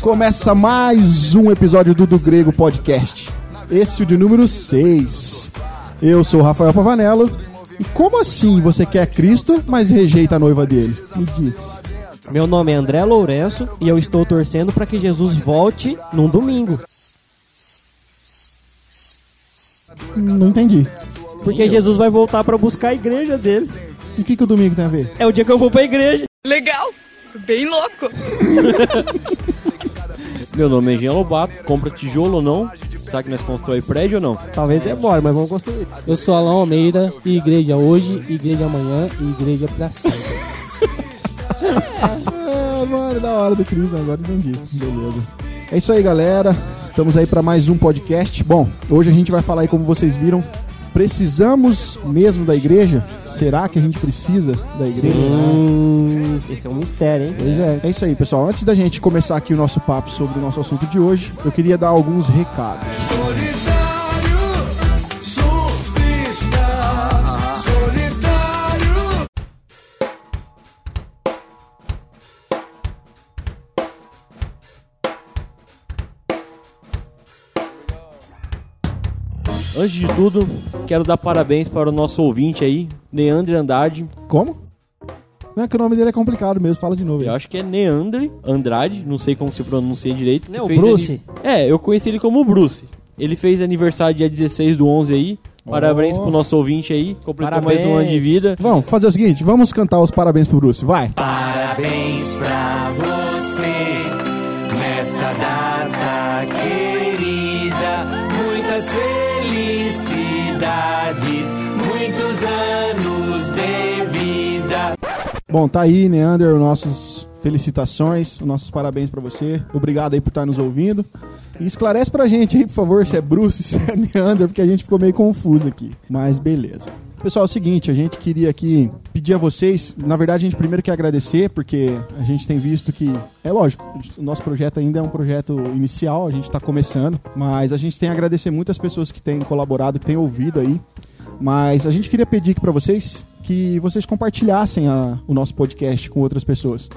Começa mais um episódio do Do Grego Podcast. Esse é o de número 6. Eu sou o Rafael Pavanello. E como assim você quer Cristo, mas rejeita a noiva dele? Me diz. Meu nome é André Lourenço e eu estou torcendo para que Jesus volte num domingo. Não entendi. Porque Jesus vai voltar para buscar a igreja dele. E o que, que o domingo tem a ver? É o dia que eu vou pra igreja. Legal, bem louco. Meu nome é Jean Lobato, compra tijolo ou não? Sabe que nós constrói prédio ou não? Talvez demore, mas vamos construir. Eu sou Alain Almeida, e igreja hoje, igreja amanhã e igreja pra sempre. Ah, mano, da hora do Cristo, agora entendi. Beleza. É isso aí, galera. Estamos aí para mais um podcast. Bom, hoje a gente vai falar aí, como vocês viram, precisamos mesmo da igreja? Será que a gente precisa da igreja? Hum, esse é um mistério, hein? Pois é. É isso aí, pessoal. Antes da gente começar aqui o nosso papo sobre o nosso assunto de hoje, eu queria dar alguns recados. Solitário, surfista. Solitário. Antes de tudo, quero dar parabéns para o nosso ouvinte aí, Neandre Andrade. Como? Não é que o nome dele é complicado mesmo, fala de novo. aí. Eu acho que é Neandre Andrade, não sei como se pronuncia direito. Não é Bruce? É, eu conheci ele como Bruce. Ele fez aniversário dia 16 do 11 aí. Parabéns Oh. pro nosso ouvinte aí, completou Parabéns. mais um ano de vida. Vamos fazer o seguinte, vamos cantar os parabéns pro Bruce, vai. Parabéns pra você nesta data querida. Muitas felicidades, muitos anos de vida. Bom, tá aí, Neander, nossas felicitações, nossos parabéns pra você. Obrigado aí por estar nos ouvindo. E esclarece pra gente aí, por favor, se é Bruce, se é Neander, porque a gente ficou meio confuso aqui. Mas beleza. Pessoal, é o seguinte, a gente queria aqui pedir a vocês, na verdade a gente primeiro quer agradecer, porque a gente tem visto que, é lógico, o nosso projeto ainda é um projeto inicial, a gente está começando, mas a gente tem a agradecer muitas pessoas que têm colaborado, que têm ouvido aí, mas a gente queria pedir aqui pra vocês que vocês compartilhassem a- o nosso podcast com outras pessoas.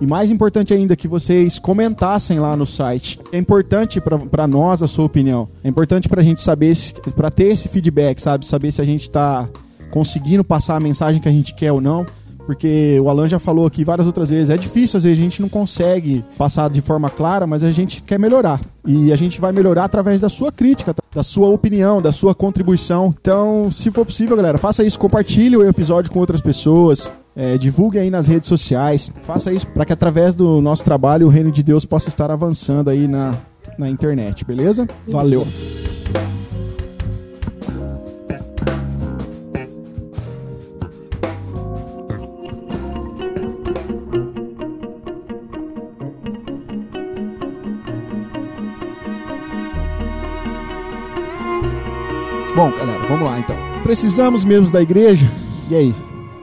E mais importante ainda, que vocês comentassem lá no site. É importante pra nós a sua opinião. É importante pra gente saber, pra ter esse feedback, sabe? Saber se a gente tá conseguindo passar a mensagem que a gente quer ou não. Porque o Alan já falou aqui várias outras vezes, é difícil, às vezes a gente não consegue passar de forma clara, mas a gente quer melhorar. E a gente vai melhorar através da sua crítica, da sua opinião, da sua contribuição. Então, se for possível, galera, faça isso, compartilhe o episódio com outras pessoas. É, divulgue aí nas redes sociais. Faça isso para que através do nosso trabalho o reino de Deus possa estar avançando aí na, na internet, beleza? Valeu. Bom, galera, vamos lá então. Precisamos mesmo da igreja? E aí?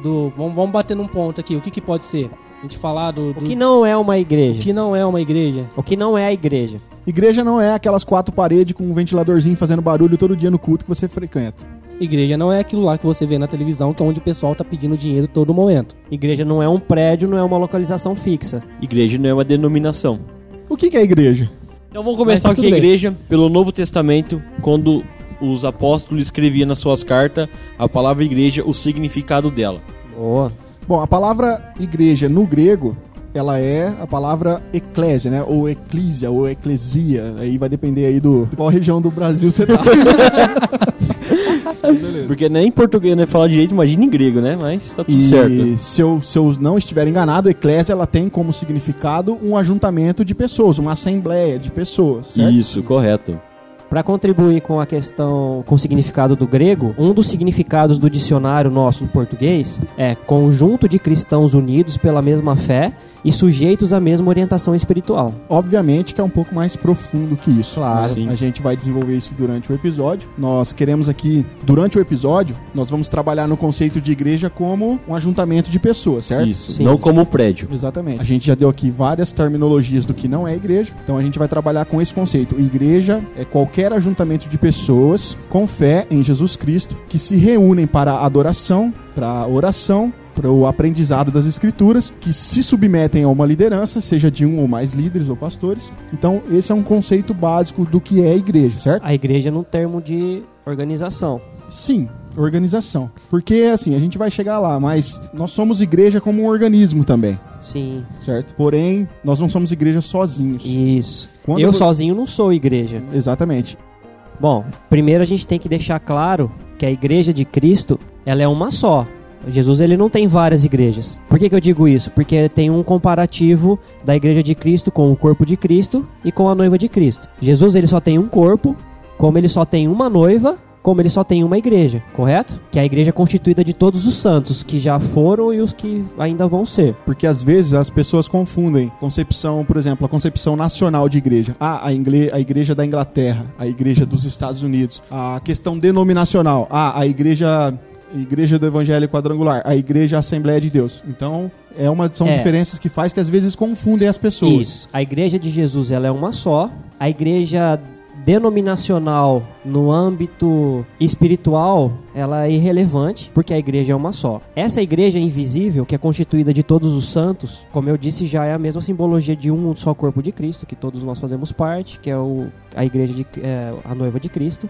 Do, vamos, vamos bater num ponto aqui. O que, que pode ser? A gente falar do, do O que não é uma o igreja? que não é uma igreja. O que não é a igreja? Igreja não é aquelas quatro paredes com um ventiladorzinho fazendo barulho todo dia no culto que você frequenta. Igreja não é aquilo lá que você vê na televisão, que é onde o pessoal tá pedindo dinheiro todo momento. Igreja não é um prédio, não é uma localização fixa. Igreja não é uma denominação. O que, que é igreja? Então vamos começar Mas tá aqui a bem. igreja pelo Novo Testamento, quando os apóstolos escreviam nas suas cartas a palavra igreja, o significado dela. Boa. Bom, a palavra igreja no grego, ela é a palavra eclésia, né? Ou eclísia, ou eclesia. Aí vai depender aí do qual região do Brasil você tá. Porque nem em português não é falar direito, imagina em grego, né? Mas tá tudo E certo. se eu, se eu não estiver enganado, eclésia ela tem como significado um ajuntamento de pessoas, uma assembleia de pessoas, certo? Isso, correto. Para contribuir com a questão, com o significado do grego, um dos significados do dicionário nosso do português é conjunto de cristãos unidos pela mesma fé e sujeitos à mesma orientação espiritual. Obviamente que é um pouco mais profundo que isso. Claro. Sim. A gente vai desenvolver isso durante o episódio. Nós queremos aqui, durante o episódio, nós vamos trabalhar no conceito de igreja como um ajuntamento de pessoas, certo? Isso. Sim. Não como prédio. Exatamente. A gente já deu aqui várias terminologias do que não é igreja, então a gente vai trabalhar com esse conceito. Igreja é qualquer ajuntamento de pessoas com fé em Jesus Cristo que se reúnem para a adoração, para a oração, para o aprendizado das escrituras, que se submetem a uma liderança, seja de um ou mais líderes ou pastores. Então, esse é um conceito básico do que é igreja, certo? A igreja num termo de organização. Sim, organização. Porque assim, a gente vai chegar lá, mas nós somos igreja como um organismo também, Sim, certo? Porém, nós não somos igreja sozinhos. isso. Quando Eu vo- sozinho não sou igreja. Exatamente. Bom, primeiro a gente tem que deixar claro que a igreja de Cristo, ela é uma só. Jesus ele não tem várias igrejas. Por que, que eu digo isso? Porque tem um comparativo da igreja de Cristo com o corpo de Cristo e com a noiva de Cristo. Jesus ele só tem um corpo, como ele só tem uma noiva, como ele só tem uma igreja, correto? Que é a igreja constituída de todos os santos que já foram e os que ainda vão ser. Porque às vezes as pessoas confundem concepção, por exemplo, a concepção nacional de igreja. Ah, a, ingle- a igreja da Inglaterra, a igreja dos Estados Unidos. A questão denominacional. Ah, a igreja igreja do Evangelho Quadrangular, a igreja Assembleia de Deus. Então, é uma, são É. diferenças que faz que às vezes confundem as pessoas. Isso. A igreja de Jesus ela é uma só. A igreja denominacional no âmbito espiritual ela é irrelevante porque a igreja é uma só. Essa igreja invisível que é constituída de todos os santos, como eu disse, já é a mesma simbologia de um só corpo de Cristo que todos nós fazemos parte, que é o, a igreja de é, a noiva de Cristo.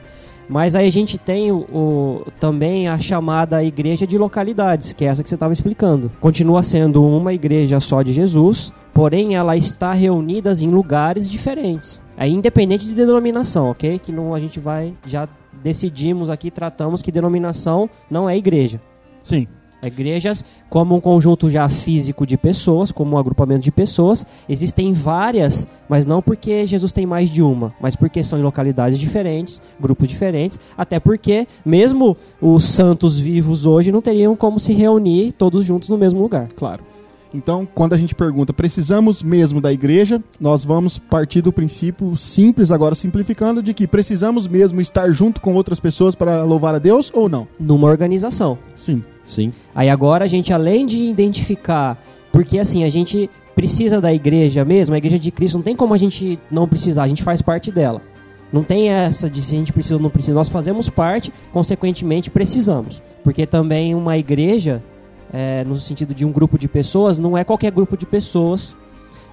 Mas aí a gente tem o, o- também a chamada igreja de localidades, que é essa que você estava explicando. Continua sendo uma igreja só de Jesus, porém ela está reunida em lugares diferentes. É independente de denominação, ok? Que não a gente vai já decidimos aqui, tratamos que denominação não é igreja. Sim. Igrejas, como um conjunto já físico de pessoas, como um agrupamento de pessoas, existem várias, mas não porque Jesus tem mais de uma, mas porque são em localidades diferentes, grupos diferentes, até porque mesmo os santos vivos hoje não teriam como se reunir todos juntos no mesmo lugar. Claro. Então, quando a gente pergunta, precisamos mesmo da igreja, nós vamos partir do princípio simples, agora simplificando, de que precisamos mesmo estar junto com outras pessoas para louvar a Deus ou não? Numa organização. Sim. Sim. Aí agora a gente, além de identificar, porque assim, a gente precisa da igreja mesmo, a igreja de Cristo, não tem como a gente não precisar, a gente faz parte dela. Não tem essa de se a gente precisa ou não precisa, nós fazemos parte, consequentemente precisamos. Porque também uma igreja, é, no sentido de um grupo de pessoas, não é qualquer grupo de pessoas,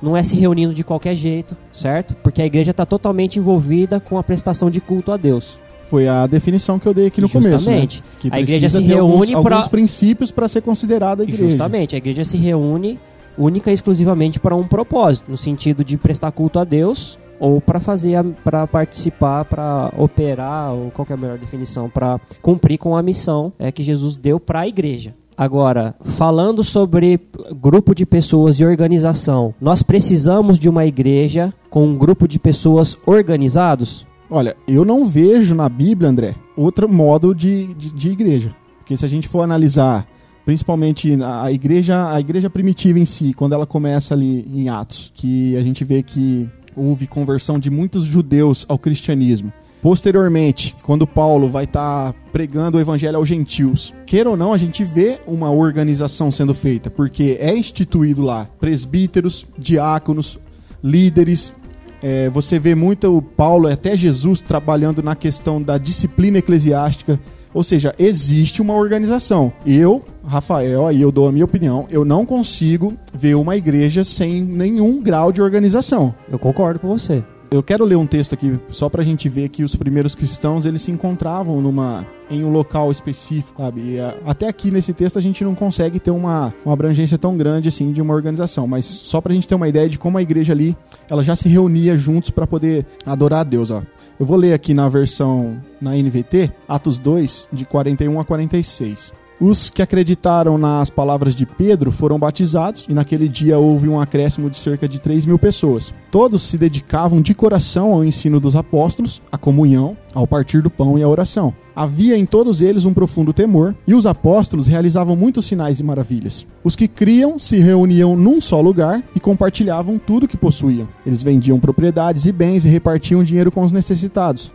não é se reunindo de qualquer jeito, certo? Porque a igreja está totalmente envolvida com a prestação de culto a Deus. Foi a definição que eu dei aqui no começo. Justamente. Né? Que A igreja se reúne pra- alguns princípios para ser considerada igreja. Justamente, a igreja se reúne única e exclusivamente para um propósito, no sentido de prestar culto a Deus ou para fazer para participar, para operar, ou qual é a melhor definição, para cumprir com a missão é que Jesus deu para a igreja. Agora, falando sobre grupo de pessoas e organização, nós precisamos de uma igreja com um grupo de pessoas organizados? Olha, eu não vejo na Bíblia, André, outro modo de, de, de igreja. Porque se a gente for analisar, principalmente a igreja, a igreja primitiva em si, quando ela começa ali em Atos, que a gente vê que houve conversão de muitos judeus ao cristianismo. Posteriormente, quando Paulo vai estar pregando o evangelho aos gentios, queira ou não, a gente vê uma organização sendo feita, porque é instituído lá presbíteros, diáconos, líderes, é, você vê muito Paulo, e até Jesus, trabalhando na questão da disciplina eclesiástica. Ou seja, existe uma organização. Eu, Rafael, aí eu dou a minha opinião, eu não consigo ver uma igreja sem nenhum grau de organização. Eu concordo com você. Eu quero ler um texto aqui só pra gente ver que os primeiros cristãos eles se encontravam numa em um local específico, sabe? E, a- até aqui nesse texto a gente não consegue ter uma, uma abrangência tão grande assim de uma organização, mas só pra gente ter uma ideia de como a igreja ali, ela já se reunia juntos pra poder adorar a Deus, ó. Eu vou ler aqui na versão na NVT, Atos 2, de 41 a 46. Os que acreditaram nas palavras de Pedro foram batizados e naquele dia houve um acréscimo de cerca de 3 mil pessoas. Todos se dedicavam de coração ao ensino dos apóstolos, à comunhão, ao partir do pão e à oração. Havia em todos eles um profundo temor, e os apóstolos realizavam muitos sinais e maravilhas. Os que criam se reuniam num só lugar e compartilhavam tudo que possuíam. Eles vendiam propriedades e bens e repartiam dinheiro com os necessitados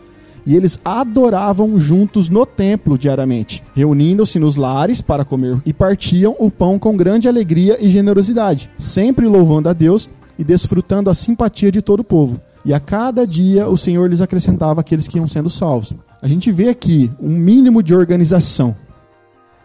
e eles adoravam juntos no templo diariamente, reunindo-se nos lares para comer e partiam o pão com grande alegria e generosidade, sempre louvando a Deus e desfrutando a simpatia de todo o povo. E a cada dia o Senhor lhes acrescentava aqueles que iam sendo salvos. A gente vê aqui um mínimo de organização.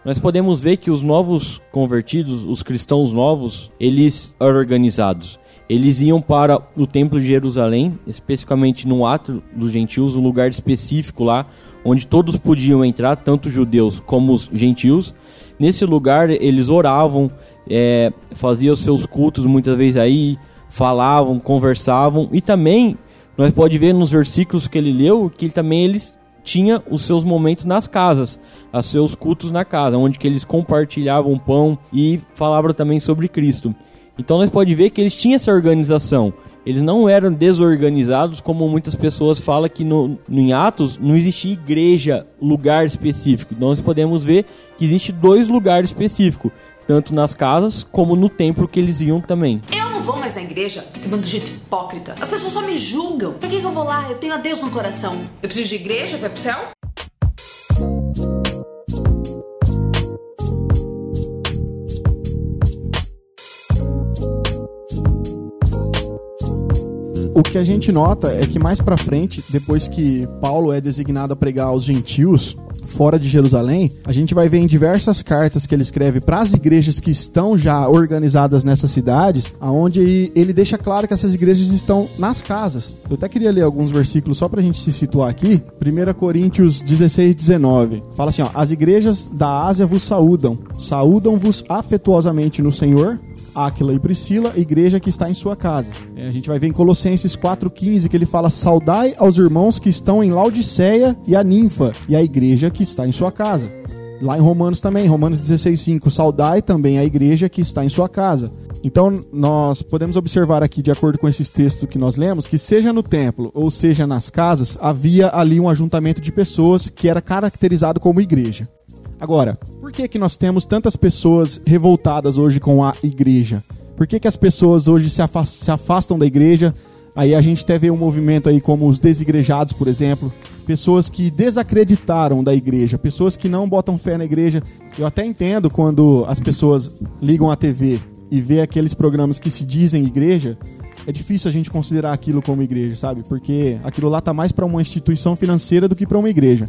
Nós podemos ver que os novos convertidos, os cristãos novos, eles eram organizados. Eles iam para o Templo de Jerusalém, especificamente no átrio dos gentios, um lugar específico lá, onde todos podiam entrar, tanto judeus como os gentios. Nesse lugar eles oravam, é, faziam seus cultos muitas vezes aí, falavam, conversavam e também nós pode ver nos versículos que ele leu que também eles tinha os seus momentos nas casas, os seus cultos na casa, onde que eles compartilhavam pão e falavam também sobre Cristo. Então nós pode ver que eles tinham essa organização. Eles não eram desorganizados como muitas pessoas falam que no, em Atos não existia igreja, lugar específico. Então nós podemos ver que existe dois lugares específicos, tanto nas casas como no templo que eles iam também. Eu não vou mais na igreja, esse bando de gente hipócrita. As pessoas só me julgam. Por que, que eu vou lá? Eu tenho a Deus no coração. Eu preciso de igreja? Vai pro céu? O que a gente nota é que mais para frente, depois que Paulo é designado a pregar aos gentios fora de Jerusalém, a gente vai ver em diversas cartas que ele escreve para as igrejas que estão já organizadas nessas cidades, aonde ele deixa claro que essas igrejas estão nas casas. Eu até queria ler alguns versículos só para a gente se situar aqui. 1 Coríntios 16, 19. Fala assim: ó, As igrejas da Ásia vos saúdam, saúdam-vos afetuosamente no Senhor. Áquila e Priscila, igreja que está em sua casa. É, a gente vai ver em Colossenses 4,15 que ele fala: Saudai aos irmãos que estão em Laodiceia e a ninfa, e a igreja que está em sua casa. Lá em Romanos também, Romanos 16,5: Saudai também a igreja que está em sua casa. Então, nós podemos observar aqui, de acordo com esses textos que nós lemos, que seja no templo ou seja nas casas, havia ali um ajuntamento de pessoas que era caracterizado como igreja. Agora, por que, que nós temos tantas pessoas revoltadas hoje com a igreja? Por que, que as pessoas hoje se, afastam, se afastam da igreja? Aí a gente até vê um movimento aí como os desigrejados, por exemplo, pessoas que desacreditaram da igreja, pessoas que não botam fé na igreja. Eu até entendo quando as pessoas ligam a TV e vê aqueles programas que se dizem igreja, é difícil a gente considerar aquilo como igreja, sabe? Porque aquilo lá tá mais para uma instituição financeira do que para uma igreja.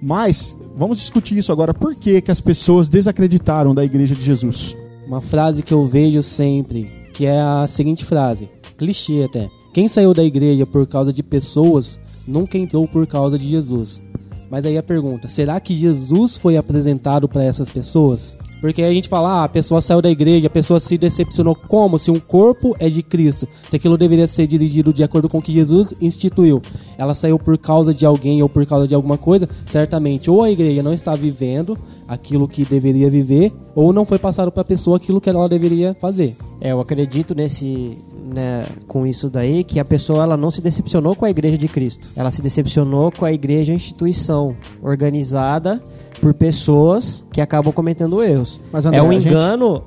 Mas vamos discutir isso agora. Por que, que as pessoas desacreditaram da igreja de Jesus? Uma frase que eu vejo sempre, que é a seguinte frase, clichê até. Quem saiu da igreja por causa de pessoas, nunca entrou por causa de Jesus. Mas aí a pergunta, será que Jesus foi apresentado para essas pessoas? Porque a gente fala, ah, a pessoa saiu da igreja, a pessoa se decepcionou como? Se um corpo é de Cristo, se aquilo deveria ser dirigido de acordo com o que Jesus instituiu. Ela saiu por causa de alguém ou por causa de alguma coisa, certamente ou a igreja não está vivendo aquilo que deveria viver, ou não foi passado para a pessoa aquilo que ela deveria fazer. É, eu acredito nesse, né, com isso daí que a pessoa ela não se decepcionou com a igreja de Cristo. Ela se decepcionou com a igreja instituição organizada por pessoas que acabam cometendo erros. Mas, André, é um a gente- engano,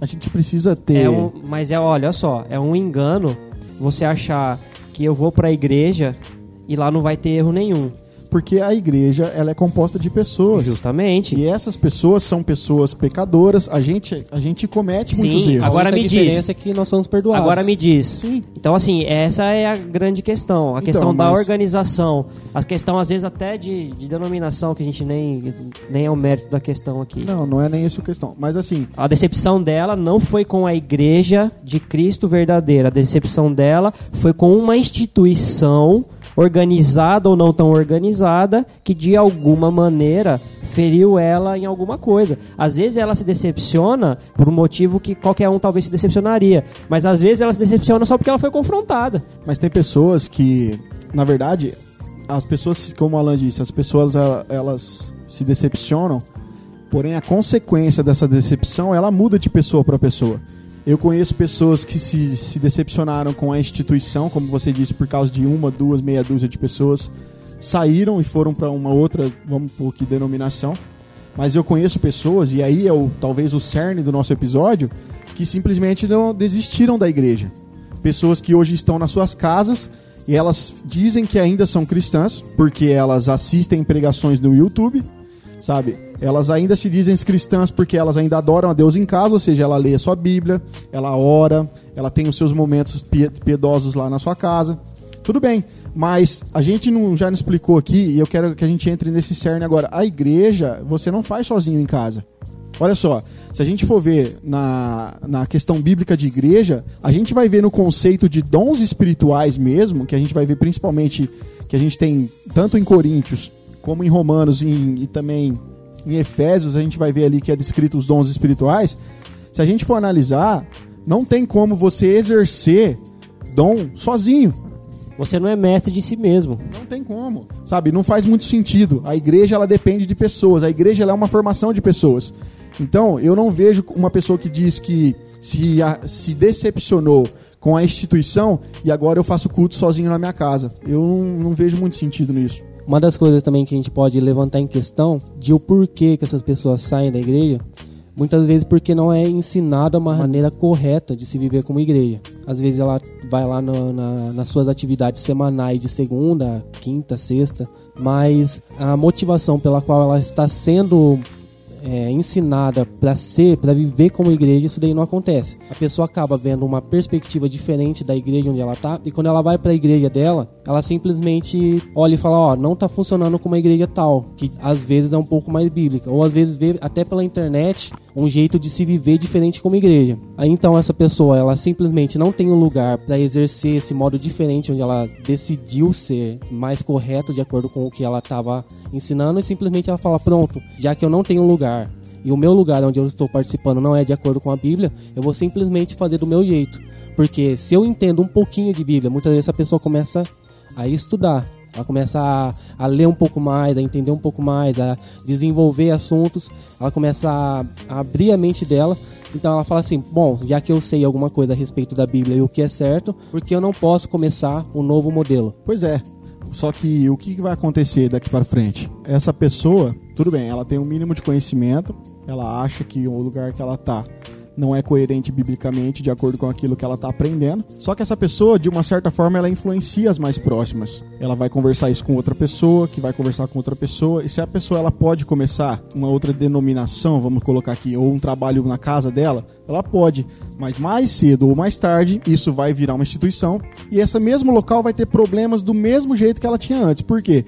A gente precisa ter. é um, mas é olha só, é um engano você achar que eu vou pra igreja e lá não vai ter erro nenhum. Porque a igreja ela é composta de pessoas. Justamente. E essas pessoas são pessoas pecadoras. A gente, a gente comete Sim, muitos erros. Agora a única me diferença diz. é que nós somos perdoados. Agora me diz. Sim. Então, assim, essa é a grande questão. A Então, questão da mas- organização. A questão, às vezes, até de, de denominação, que a gente nem, nem é o mérito da questão aqui. Não, não é nem essa a questão. Mas assim, A decepção dela não foi com a igreja de Cristo verdadeira. A decepção dela foi com uma instituição organizada ou não tão organizada que de alguma maneira feriu ela em alguma coisa. Às vezes ela se decepciona por um motivo que qualquer um talvez se decepcionaria, mas às vezes ela se decepciona só porque ela foi confrontada. mas tem pessoas que, na verdade, as pessoas, como o Alan disse, as pessoas ela- elas se decepcionam Porém, a consequência dessa decepção, ela muda de pessoa para pessoa. Eu conheço pessoas que se, se decepcionaram com a instituição, como você disse, por causa de uma, duas, meia dúzia de pessoas, saíram e foram para uma outra, vamos por que denominação. Mas eu conheço pessoas, e aí é o, talvez o cerne do nosso episódio, que simplesmente não desistiram da igreja. Pessoas que hoje estão nas suas casas e elas dizem que ainda são cristãs, porque elas assistem pregações no YouTube, sabe? Elas ainda se dizem cristãs porque elas ainda adoram a Deus em casa, ou seja, ela lê a sua Bíblia, ela ora, ela tem os seus momentos pie- piedosos lá na sua casa. Tudo bem, mas a gente não, já não explicou aqui, e eu quero que a gente entre nesse cerne agora. A igreja, você não faz sozinho em casa. Olha só, se a gente for ver na, na questão bíblica de igreja, a gente vai ver no conceito de dons espirituais mesmo, que a gente vai ver principalmente que a gente tem tanto em Coríntios como em Romanos e, em- e também em Efésios, a gente vai ver ali que é descrito os dons espirituais. Se a gente for analisar, não tem como você exercer dom sozinho. Você não é mestre de si mesmo. Não tem como, sabe? Não faz muito sentido. A igreja ela depende de pessoas. A igreja é uma formação de pessoas. Então, eu não vejo uma pessoa que diz que se, a- se decepcionou com a instituição e agora eu faço culto sozinho na minha casa. Eu não, não vejo muito sentido nisso. Uma das coisas também que a gente pode levantar em questão de o porquê que essas pessoas saem da igreja, muitas vezes porque não é ensinada uma maneira correta de se viver como igreja. Às vezes ela vai lá no- na- nas suas atividades semanais de segunda, quinta, sexta, mas a motivação pela qual ela está sendo é, ensinada para ser, para viver como igreja, isso daí não acontece. A pessoa acaba vendo uma perspectiva diferente da igreja onde ela tá, e quando ela vai para a igreja dela, ela simplesmente olha e fala, ó, não tá funcionando como uma igreja tal, que às vezes é um pouco mais bíblica, ou às vezes vê até pela internet um jeito de se viver diferente como igreja. Aí então essa pessoa, ela simplesmente não tem um lugar para exercer esse modo diferente onde ela decidiu ser mais correto de acordo com o que ela estava ensinando e simplesmente ela fala, pronto, já que eu não tenho um lugar e o meu lugar onde eu estou participando não é de acordo com a Bíblia, eu vou simplesmente fazer do meu jeito. Porque se eu entendo um pouquinho de Bíblia, muitas vezes a pessoa começa a estudar, ela começa a, a ler um pouco mais, a entender um pouco mais, a desenvolver assuntos, ela começa a, a abrir a mente dela. Então ela fala assim: bom, já que eu sei alguma coisa a respeito da Bíblia e o que é certo, por que eu não posso começar um novo modelo? Pois é. Só que o que vai acontecer daqui para frente? Essa pessoa, tudo bem, ela tem um mínimo de conhecimento, ela acha que o lugar que ela tá não é coerente biblicamente de acordo com aquilo que ela tá aprendendo. Só que essa pessoa, de uma certa forma, ela influencia as mais próximas. Ela vai conversar isso com outra pessoa, que vai conversar com outra pessoa, e se a pessoa ela pode começar uma outra denominação, vamos colocar aqui, ou um trabalho na casa dela, ela pode, mas mais cedo ou mais tarde isso vai virar uma instituição e esse mesmo local vai ter problemas do mesmo jeito que ela tinha antes. Por quê?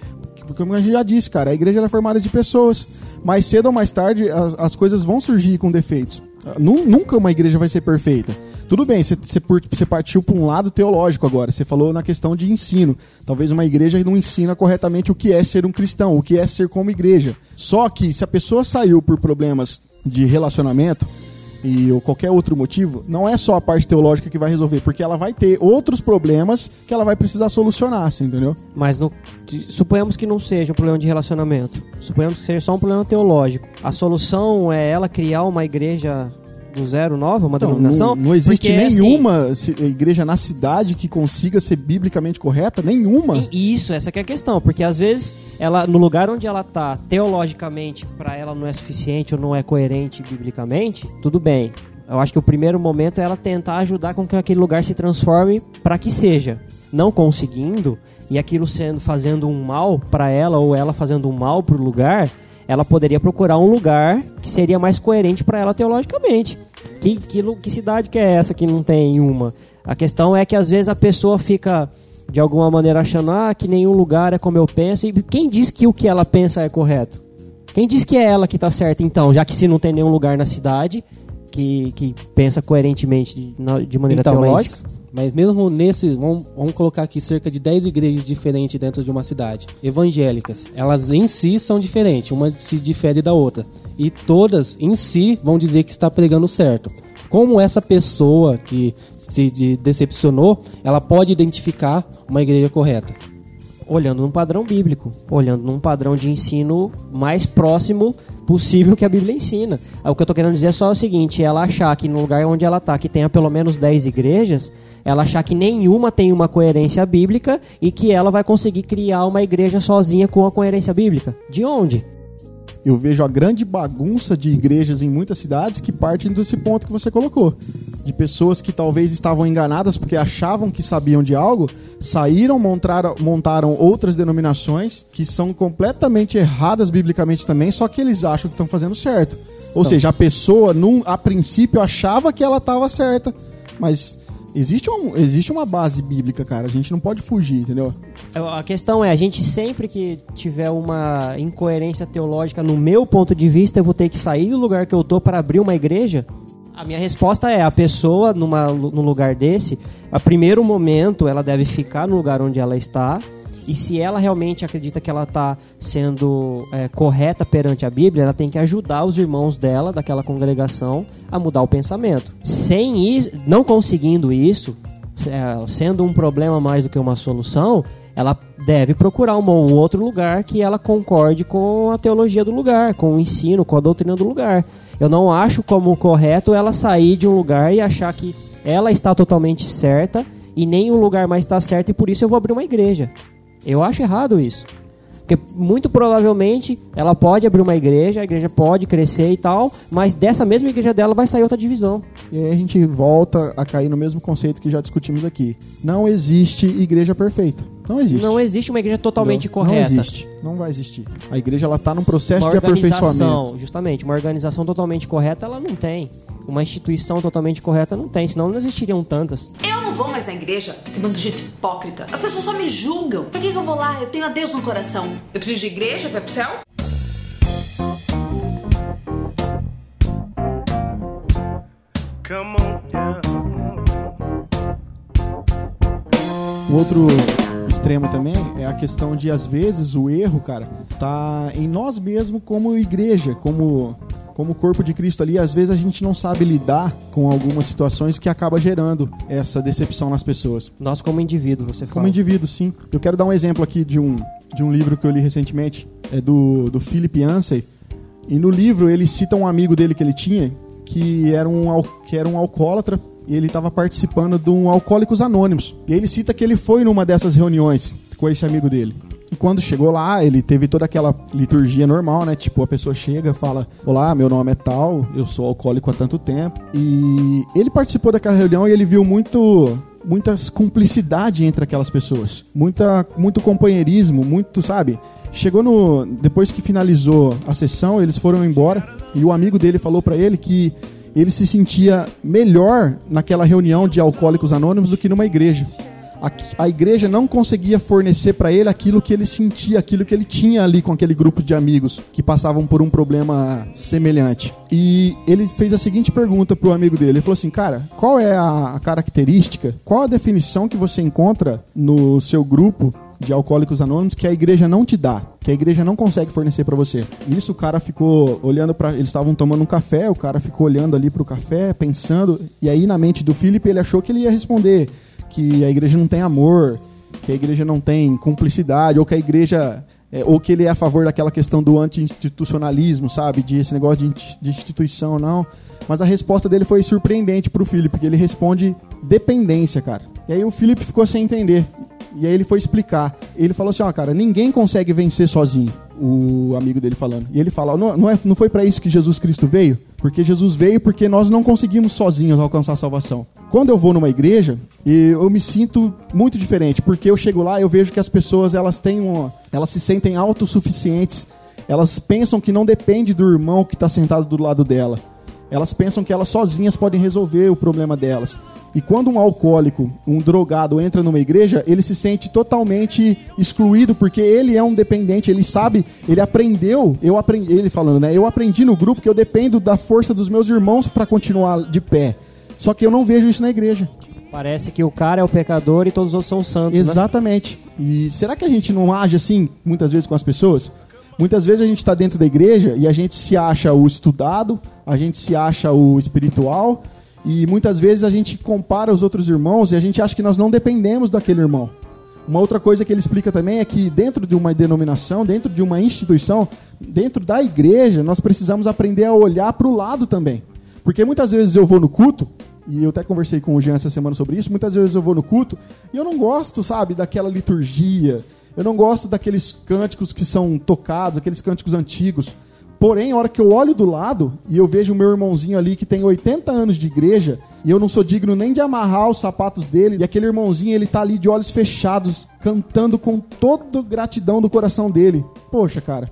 Porque como a gente já disse, cara, a igreja é formada de pessoas. Mais cedo ou mais tarde as, as coisas vão surgir com defeitos. Nu- Nunca uma igreja vai ser perfeita. Tudo bem, você partiu para um lado teológico agora. Você falou na questão de ensino. Talvez uma igreja não ensina corretamente o que é ser um cristão, o que é ser como igreja. Só que se a pessoa saiu por problemas de relacionamento, e ou qualquer outro motivo, não é só a parte teológica que vai resolver, porque ela vai ter outros problemas que ela vai precisar solucionar, você entendeu? Mas no- suponhamos que não seja um problema de relacionamento. Suponhamos que seja só um problema teológico. A solução é ela criar uma igreja do zero nova, uma Então, denominação? não, não existe assim, nenhuma ci- igreja na cidade que consiga ser biblicamente correta, nenhuma. E Isso, essa que é a questão, porque às vezes ela no lugar onde ela tá, teologicamente, para ela não é suficiente ou não é coerente biblicamente, tudo bem. Eu acho que o primeiro momento é ela tentar ajudar com que aquele lugar se transforme para que seja. Não conseguindo e aquilo sendo fazendo um mal para ela ou ela fazendo um mal pro lugar, ela poderia procurar um lugar que seria mais coerente para ela teologicamente. Que, que, que cidade que é essa que não tem uma? A questão é que às vezes a pessoa fica de alguma maneira achando ah, que nenhum lugar é como eu penso. E quem diz que o que ela pensa é correto? Quem diz que é ela que está certa então, já que se não tem nenhum lugar na cidade que, que pensa coerentemente de, de maneira Então, teológica? mas, mas mesmo nesse, vamos, vamos colocar aqui cerca de 10 igrejas diferentes dentro de uma cidade, evangélicas. Elas em si são diferentes, uma se difere da outra. E todas em si vão dizer que está pregando certo. Como essa pessoa que se de- decepcionou, ela pode identificar uma igreja correta? olhando num padrão bíblico, olhando num padrão de ensino mais próximo possível que a Bíblia ensina. O que eu tô querendo dizer é só o seguinte, ela achar que no lugar onde ela tá, que tenha pelo menos 10 igrejas, ela achar que nenhuma tem uma coerência bíblica e que ela vai conseguir criar uma igreja sozinha com a coerência bíblica. De onde? Eu vejo a grande bagunça de igrejas em muitas cidades que partem desse ponto que você colocou. De pessoas que talvez estavam enganadas porque achavam que sabiam de algo, saíram, montaram, montaram outras denominações que são completamente erradas biblicamente também, só que eles acham que estão fazendo certo. Ou seja, a pessoa, num, a princípio, achava que ela estava certa, mas existe, um, existe uma base bíblica, cara. A gente não pode fugir, entendeu? A questão é, a gente sempre que tiver uma incoerência teológica, no meu ponto de vista, eu vou ter que sair do lugar que eu tô para abrir uma igreja? A minha resposta é, a pessoa numa, num lugar desse, a primeiro momento ela deve ficar no lugar onde ela está, e se ela realmente acredita que ela está sendo é, correta perante a Bíblia, ela tem que ajudar os irmãos dela, daquela congregação, a mudar o pensamento. Sem isso, não conseguindo isso, é, sendo um problema mais do que uma solução, ela deve procurar um ou outro lugar que ela concorde com a teologia do lugar, com o ensino, com a doutrina do lugar. Eu não acho como correto ela sair de um lugar e achar que ela está totalmente certa e nenhum lugar mais está certo e por isso eu vou abrir uma igreja. Eu acho errado isso. Porque muito provavelmente ela pode abrir uma igreja, a igreja pode crescer e tal, mas dessa mesma igreja dela vai sair outra divisão. E aí a gente volta a cair no mesmo conceito que já discutimos aqui. Não existe igreja perfeita. Não existe. Não existe uma igreja totalmente não, correta. Não existe. Não vai existir. A igreja ela tá num processo Uma de organização, aperfeiçoamento. justamente, uma organização totalmente correta ela não tem. Uma instituição totalmente correta não tem, senão não existiriam tantas. Eu não vou mais na igreja, esse bando de gente hipócrita. As pessoas só me julgam. Por que, que eu vou lá? Eu tenho a Deus no coração. Eu preciso de igreja? Vai pro céu? Come on, yeah. Um outro extremo também é a questão de, às vezes, o erro, cara, tá em nós mesmos como igreja, como, como corpo de Cristo ali. Às vezes a gente não sabe lidar com algumas situações que acaba gerando essa decepção nas pessoas. Nós como indivíduo, você fala. Como indivíduo, sim. Eu quero dar um exemplo aqui de um, de um livro que eu li recentemente, é do, do Philip Yancey. E no livro ele cita um amigo dele que ele tinha, que era um, que era um alcoólatra, e ele estava participando de um Alcoólicos Anônimos. E ele cita que ele foi numa dessas reuniões com esse amigo dele. E quando chegou lá, ele teve toda aquela liturgia normal, né? Tipo, a pessoa chega, fala: Olá, meu nome é tal, eu sou alcoólico há tanto tempo. E ele participou daquela reunião e ele viu muito muitas cumplicidade entre aquelas pessoas. Muita, muito companheirismo, muito, sabe? Chegou no. Depois que finalizou a sessão, eles foram embora. E o amigo dele falou pra ele que ele se sentia melhor naquela reunião de alcoólicos anônimos do que numa igreja. A, a igreja não conseguia fornecer pra ele aquilo que ele sentia, aquilo que ele tinha ali com aquele grupo de amigos que passavam por um problema semelhante. E ele fez a seguinte pergunta pro amigo dele. Ele falou assim: "Cara, qual é a característica, qual a definição que você encontra no seu grupo de alcoólicos anônimos que a igreja não te dá, que a igreja não consegue fornecer pra você. Nisso o cara ficou olhando para, eles estavam tomando um café, o cara ficou olhando ali pro café, pensando, e aí na mente do Felipe ele achou que ele ia responder que a igreja não tem amor, que a igreja não tem cumplicidade, ou que a igreja é, ou que ele é a favor daquela questão do anti-institucionalismo, sabe? De esse negócio de, de instituição, não. Mas a resposta dele foi surpreendente pro Felipe, porque ele responde dependência, cara. E aí o Felipe ficou sem entender. E aí ele foi explicar. Ele falou assim, ó, cara, ninguém consegue vencer sozinho. O amigo dele falando. E ele fala, não, não, é, não foi para isso que Jesus Cristo veio? Porque Jesus veio porque nós não conseguimos sozinhos alcançar a salvação. Quando eu vou numa igreja, eu me sinto muito diferente, porque eu chego lá e eu vejo que as pessoas elas têm uma, elas se sentem autossuficientes. Elas pensam que não depende do irmão que está sentado do lado dela. Elas pensam que elas sozinhas podem resolver o problema delas. E quando um alcoólico, um drogado entra numa igreja, ele se sente totalmente excluído porque ele é um dependente, ele sabe, ele aprendeu, eu aprendi, ele falando, né? Eu aprendi no grupo que eu dependo da força dos meus irmãos para continuar de pé. Só que eu não vejo isso na igreja. Parece que o cara é o pecador e todos os outros são santos, né? Exatamente. E será que a gente não age assim muitas vezes com as pessoas? Muitas vezes a gente está dentro da igreja e a gente se acha o estudado, a gente se acha o espiritual e muitas vezes a gente compara os outros irmãos e a gente acha que nós não dependemos daquele irmão. Uma outra coisa que ele explica também é que dentro de uma denominação, dentro de uma instituição, dentro da igreja, nós precisamos aprender a olhar para o lado também. Porque muitas vezes eu vou no culto, e eu até conversei com o Jean essa semana sobre isso, muitas vezes eu vou no culto e eu não gosto, sabe, daquela liturgia, eu não gosto daqueles cânticos que são tocados, aqueles cânticos antigos. Porém, a hora que eu olho do lado e eu vejo o meu irmãozinho ali que tem 80 anos de igreja e eu não sou digno nem de amarrar os sapatos dele, e aquele irmãozinho ele tá ali de olhos fechados, cantando com toda gratidão do coração dele. Poxa, cara,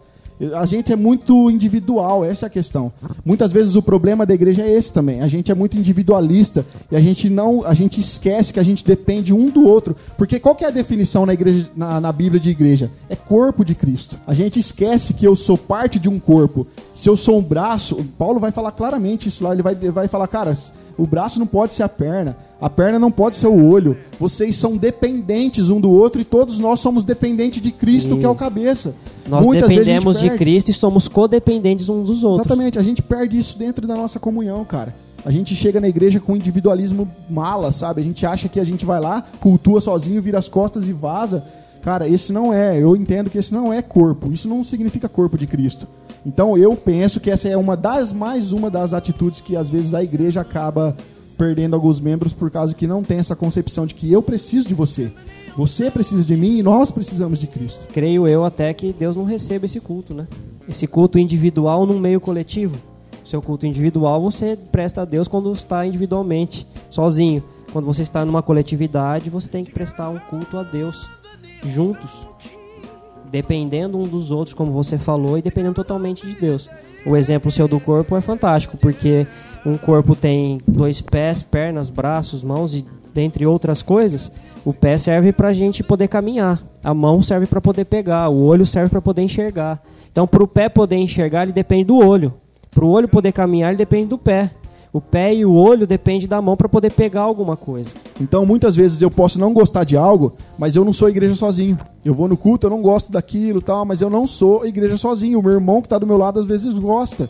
a gente é muito individual, essa é a questão. Muitas vezes o problema da igreja é esse também. A gente é muito individualista e a gente não, a gente esquece que a gente depende um do outro. Porque qual que é a definição na igreja, na, na Bíblia de igreja? É corpo de Cristo. A gente esquece que eu sou parte de um corpo. Se eu sou um braço, Paulo vai falar claramente isso lá. Ele vai, vai falar, cara, o braço não pode ser a perna, a perna não pode ser o olho. Vocês são dependentes um do outro e todos nós somos dependentes de Cristo, que é o Isso. cabeça. Nós Muitas dependemos de. Cristo e somos codependentes uns dos outros. Exatamente, a gente perde isso dentro da nossa comunhão, cara. A gente chega na igreja com individualismo mala, sabe? A gente acha que a gente vai lá, cultua sozinho, vira as costas e vaza. Cara, esse não é, eu entendo que esse não é corpo. Isso não significa corpo de Cristo. Então eu penso que essa é uma das mais uma das atitudes que às vezes a igreja acaba perdendo alguns membros por causa que não tem essa concepção de que eu preciso de você. Você precisa de mim e nós precisamos de Cristo. Creio eu até que Deus não receba esse culto, né? Esse culto individual num meio coletivo. Seu culto individual você presta a Deus quando está individualmente, sozinho. Quando você está numa coletividade, você tem que prestar um culto a Deus juntos, dependendo um dos outros, como você falou, e dependendo totalmente de Deus. O exemplo seu do corpo é fantástico, porque um corpo tem dois pés, pernas, braços, mãos e dentre outras coisas. O pé serve para a gente poder caminhar, a mão serve para poder pegar, o olho serve para poder enxergar. Então, para o pé poder enxergar, ele depende do olho. Para o olho poder caminhar, ele depende do pé. O pé e o olho dependem da mão para poder pegar alguma coisa. Então, muitas vezes eu posso não gostar de algo, mas eu não sou igreja sozinho. Eu vou no culto, eu não gosto daquilo, tal, mas eu não sou igreja sozinho. O meu irmão que está do meu lado às vezes gosta.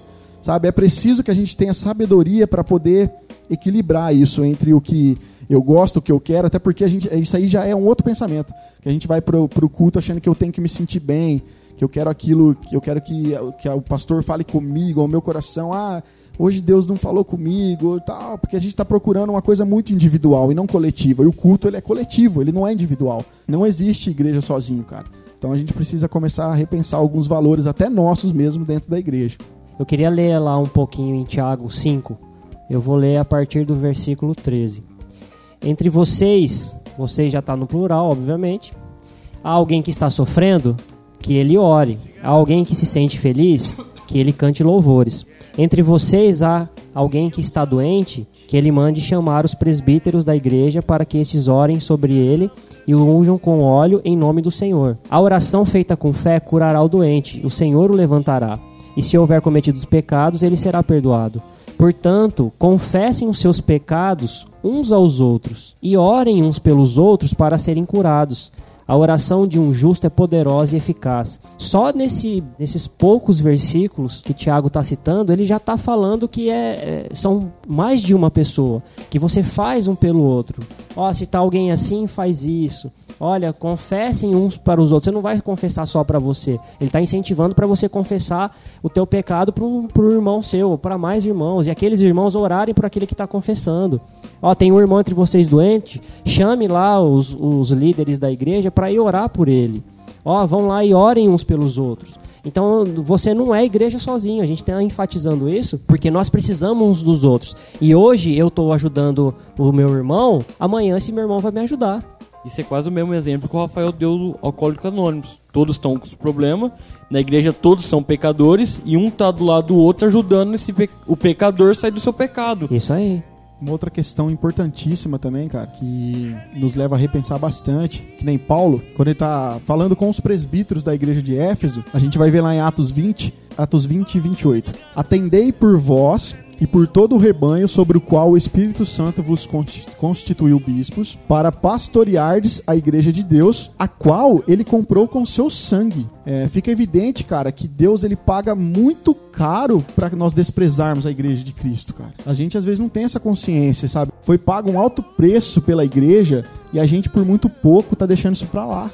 Sabe? É preciso que a gente tenha sabedoria para poder equilibrar isso entre o que eu gosto, o que eu quero, até porque a gente, isso aí já é um outro pensamento. Que a gente vai pro, pro culto achando que eu tenho que me sentir bem, que eu quero aquilo, que eu quero que, que o pastor fale comigo, ao meu coração. Ah, hoje Deus não falou comigo, tal, porque a gente está procurando uma coisa muito individual e não coletiva. E o culto ele é coletivo, ele não é individual. Não existe igreja sozinho, cara. Então a gente precisa começar a repensar alguns valores, até nossos mesmo, dentro da igreja. Eu queria ler lá um pouquinho em Tiago 5. Eu vou ler a partir do versículo 13. Entre vocês, vocês já está no plural, obviamente. Há alguém que está sofrendo, que ele ore. Há alguém que se sente feliz, que ele cante louvores. Entre vocês há alguém que está doente, que ele mande chamar os presbíteros da igreja para que estes orem sobre ele e o unjam com óleo em nome do Senhor. A oração feita com fé curará o doente, o Senhor o levantará. E se houver cometido os pecados, ele será perdoado. Portanto, confessem os seus pecados uns aos outros e orem uns pelos outros para serem curados. A oração de um justo é poderosa e eficaz. Só nesse, nesses poucos versículos que Tiago está citando, ele já está falando que é, é, são mais de uma pessoa, que você faz um pelo outro. Ó, se tá alguém assim, faz isso. Olha, confessem uns para os outros. Você não vai confessar só para você. Ele está incentivando para você confessar o teu pecado para o irmão seu, para mais irmãos. E aqueles irmãos orarem por aquele que está confessando. Ó, tem um irmão entre vocês doente, chame lá os, os líderes da igreja para ir orar por ele. Ó, vão lá e orem uns pelos outros. Então você não é igreja sozinho, a gente está enfatizando isso porque nós precisamos uns dos outros. E hoje eu estou ajudando o meu irmão, amanhã esse meu irmão vai me ajudar. Isso é quase o mesmo exemplo que o Rafael deu do Alcoólicos Anônimos. Todos estão com os problemas, na igreja todos são pecadores e um tá do lado do outro ajudando esse pe- o pecador a sair do seu pecado. Isso aí. Uma outra questão importantíssima também, cara, que nos leva a repensar bastante, que nem Paulo, quando ele tá falando com os presbíteros da igreja de Éfeso, a gente vai ver lá em Atos 20, Atos 20 e 28. Atendei por vós e por todo o rebanho sobre o qual o Espírito Santo vos consti- constituiu bispos, para pastoreardes a igreja de Deus, a qual ele comprou com seu sangue. É, fica evidente, cara, que Deus ele paga muito caro para nós desprezarmos a igreja de Cristo, cara. A gente às vezes não tem essa consciência, sabe? Foi pago um alto preço pela igreja e a gente por muito pouco tá deixando isso pra lá.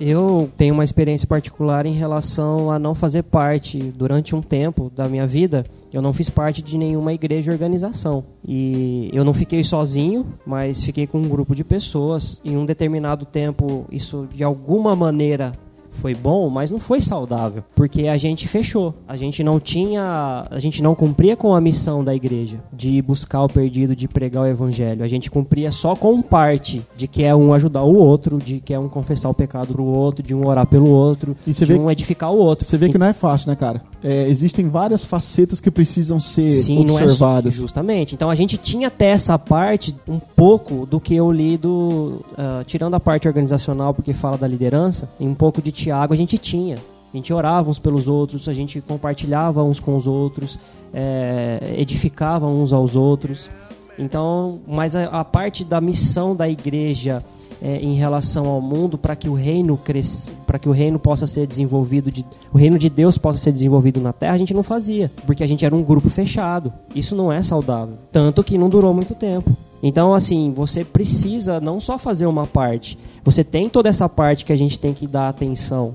Eu tenho uma experiência particular em relação a não fazer parte, durante um tempo da minha vida, eu não fiz parte de nenhuma igreja ou organização. E eu não fiquei sozinho, mas fiquei com um grupo de pessoas. Em um determinado tempo, isso de alguma maneira foi bom, mas não foi saudável, porque a gente fechou. A gente não tinha, a gente não cumpria com a missão da igreja de buscar o perdido, de pregar o evangelho. A gente cumpria só com parte de que é um ajudar o outro, de que é um confessar o pecado pro outro, de um orar pelo outro, E de um edificar o outro. Você vê que não é fácil, né, cara? É, existem várias facetas que precisam ser Sim, é só, observadas. justamente. Então a gente tinha até essa parte um pouco do que eu li do ah, tirando a parte organizacional porque fala da liderança, e um pouco de Tiago a gente tinha. A gente orava uns pelos outros, a gente compartilhava uns com os outros, é, edificava uns aos outros. Então, mas a, a parte da missão da igreja é, em relação ao mundo para que o reino cresça, para que o reino possa ser desenvolvido, de, o reino de Deus possa ser desenvolvido na Terra, a gente não fazia, porque a gente era um grupo fechado. Isso não é saudável, tanto que não durou muito tempo. Então, assim, você precisa não só fazer uma parte, você tem toda essa parte que a gente tem que dar atenção,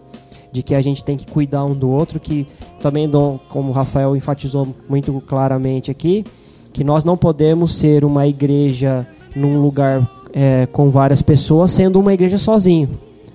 de que a gente tem que cuidar um do outro, que também, como o Rafael enfatizou muito claramente aqui, que nós não podemos ser uma igreja num lugar é, com várias pessoas, sendo uma igreja sozinho.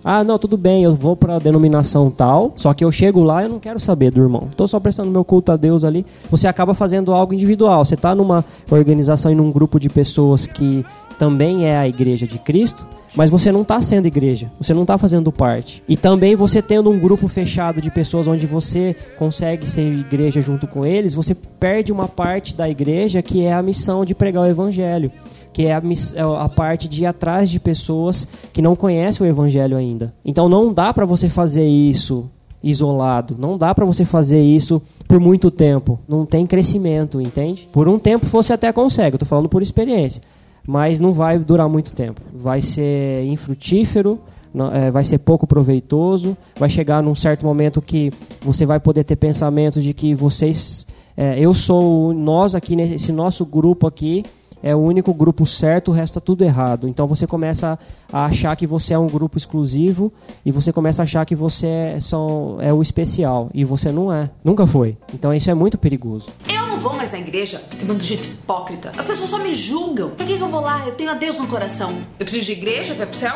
Ah, não, tudo bem, eu vou para a denominação tal, só que eu chego lá e eu não quero saber do irmão. Estou só prestando meu culto a Deus ali. Você acaba fazendo algo individual. Você está numa organização e num grupo de pessoas que também é a igreja de Cristo, mas você não está sendo igreja, você não está fazendo parte. E também você tendo um grupo fechado de pessoas onde você consegue ser igreja junto com eles, você perde uma parte da igreja que é a missão de pregar o evangelho, que é a, é a parte de ir atrás de pessoas que não conhecem o evangelho ainda. Então não dá para você fazer isso isolado, não dá para você fazer isso por muito tempo, não tem crescimento, entende? Por um tempo você até consegue, eu tô falando por experiência mas não vai durar muito tempo. Vai ser infrutífero, é, vai ser pouco proveitoso, vai chegar num certo momento que você vai poder ter pensamentos de que vocês, é, eu sou, nós aqui, nesse nosso grupo aqui, é o único grupo certo, o resto está tudo errado. Então você começa a achar que você é um grupo exclusivo e você começa a achar que você é, são, é o especial. E você não é. Nunca foi. Então isso é muito perigoso. Eu não vou mais na igreja, esse bando de hipócrita. As pessoas só me julgam. Pra que, que eu vou lá? Eu tenho a Deus no coração. Eu preciso de igreja, vai pro céu?